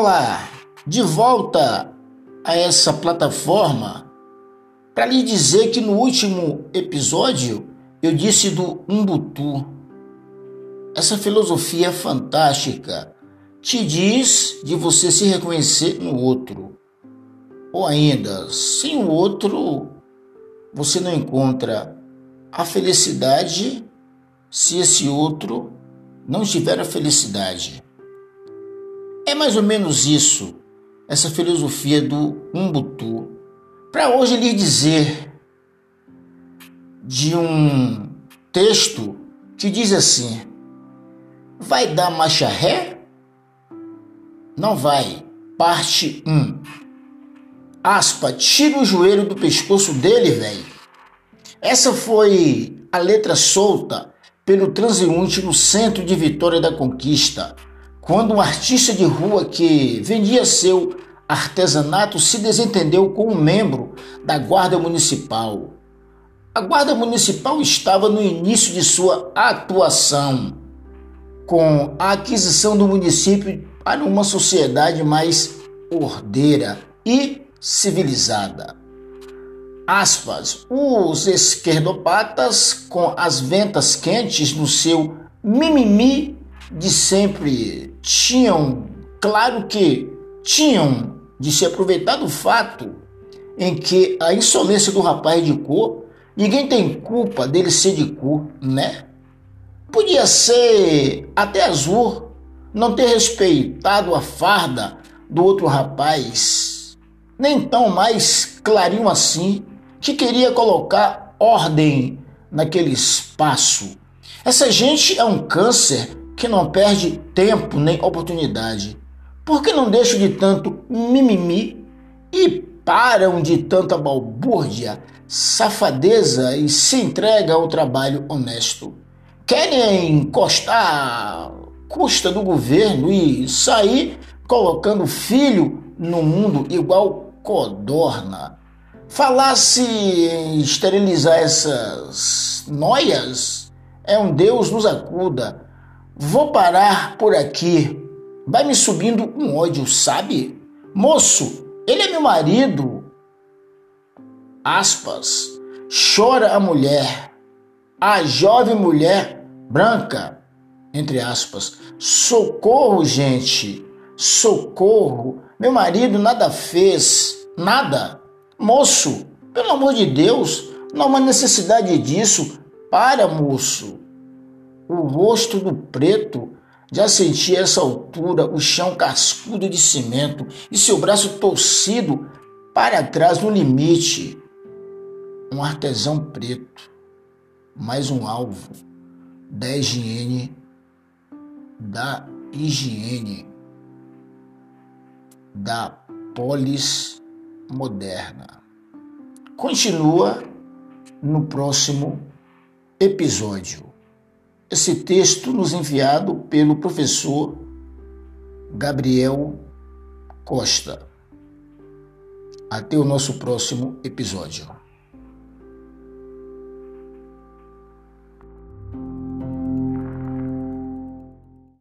Olá, de volta a essa plataforma para lhe dizer que no último episódio eu disse do Umbutu. Essa filosofia fantástica te diz de você se reconhecer no outro. Ou ainda, sem o outro, você não encontra a felicidade se esse outro não tiver a felicidade. É mais ou menos isso, essa filosofia do Umbutu. Para hoje lhe dizer de um texto que diz assim: Vai dar marcha ré? Não vai. Parte 1. Aspa, tira o joelho do pescoço dele, velho. Essa foi a letra solta pelo transeunte no centro de Vitória da Conquista, quando um artista de rua que vendia seu artesanato se desentendeu com um membro da Guarda Municipal. A Guarda Municipal estava no início de sua atuação, com a aquisição do município para uma sociedade mais ordeira e civilizada aspas, os esquerdopatas com as ventas quentes no seu mimimi de sempre tinham, claro que tinham de se aproveitar do fato em que a insolência do rapaz de cor, ninguém tem culpa dele ser de cor, né? Podia ser até azul, não ter respeitado a farda do outro rapaz, nem tão mais clarinho assim que queria colocar ordem naquele espaço. Essa gente é um câncer que não perde tempo nem oportunidade. Por que não deixam de tanto mimimi e param de tanta balbúrdia, safadeza e se entregam ao trabalho honesto? Querem encostar custa do governo e sair colocando filho no mundo igual codorna. Falasse em esterilizar essas noias, é um Deus nos acuda. Vou parar por aqui. Vai me subindo um ódio, sabe? Moço, ele é meu marido. Aspas. Chora a mulher, a jovem mulher branca, entre aspas. Socorro, gente. Socorro. Meu marido nada fez, nada. Moço, pelo amor de Deus, não há necessidade disso. Para, moço. O rosto do preto já sentia a essa altura o chão cascudo de cimento e seu braço torcido para trás no limite. Um artesão preto, mais um alvo da higiene, da higiene, da polis moderna. Continua no próximo episódio. Esse texto nos enviado pelo professor Gabriel Costa. Até o nosso próximo episódio.